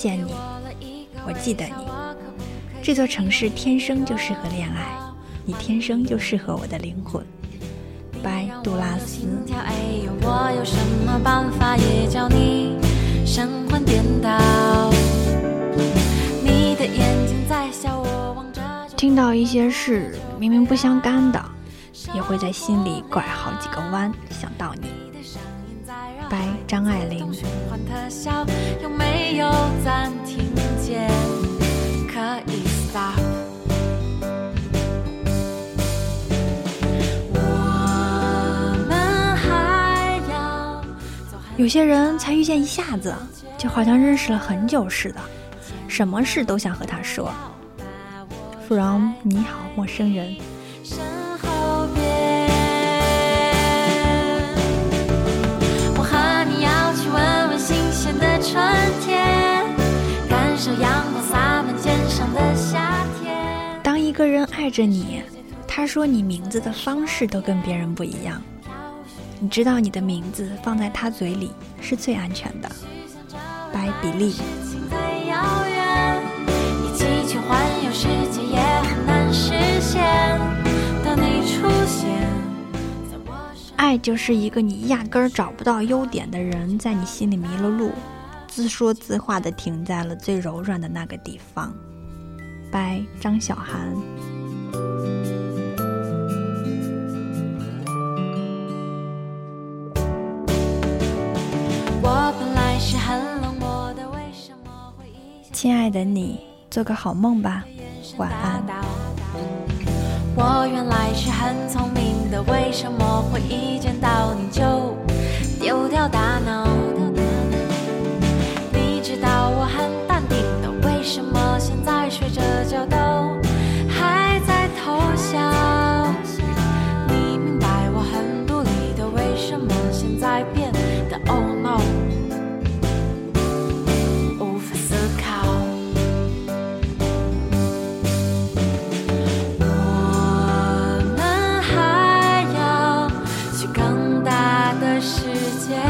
见你，我记得你，这座城市天生就适合恋爱，你天生就适合我的灵魂。拜杜拉斯。听到一些事明明不相干的，也会在心里拐好几个弯想到你。拜张爱玲。有些人才遇见一下子，就好像认识了很久似的，什么事都想和他说。From 你好，陌生人。个人爱着你，他说你名字的方式都跟别人不一样。你知道你的名字放在他嘴里是最安全的，白比利。爱就是一个你压根儿找不到优点的人，在你心里迷了路，自说自话的停在了最柔软的那个地方。拜张小涵。亲爱的你，做个好梦吧，晚安。我原来是很聪明的，为什么会一见到你就丢掉大脑？时间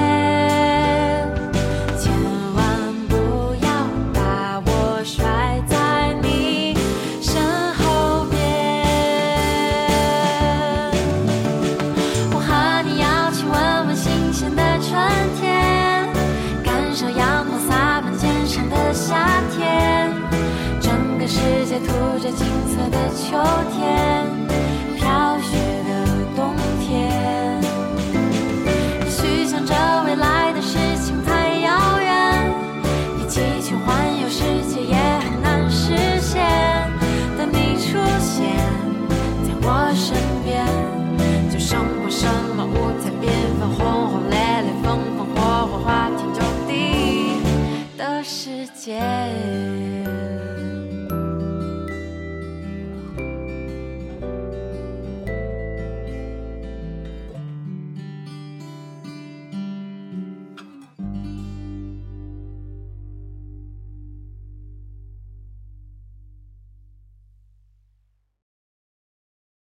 千万不要把我甩在你身后边我和你要去闻闻新鲜的春天感受阳光洒满肩上的夏天整个世界涂着金色的秋天。Yeah.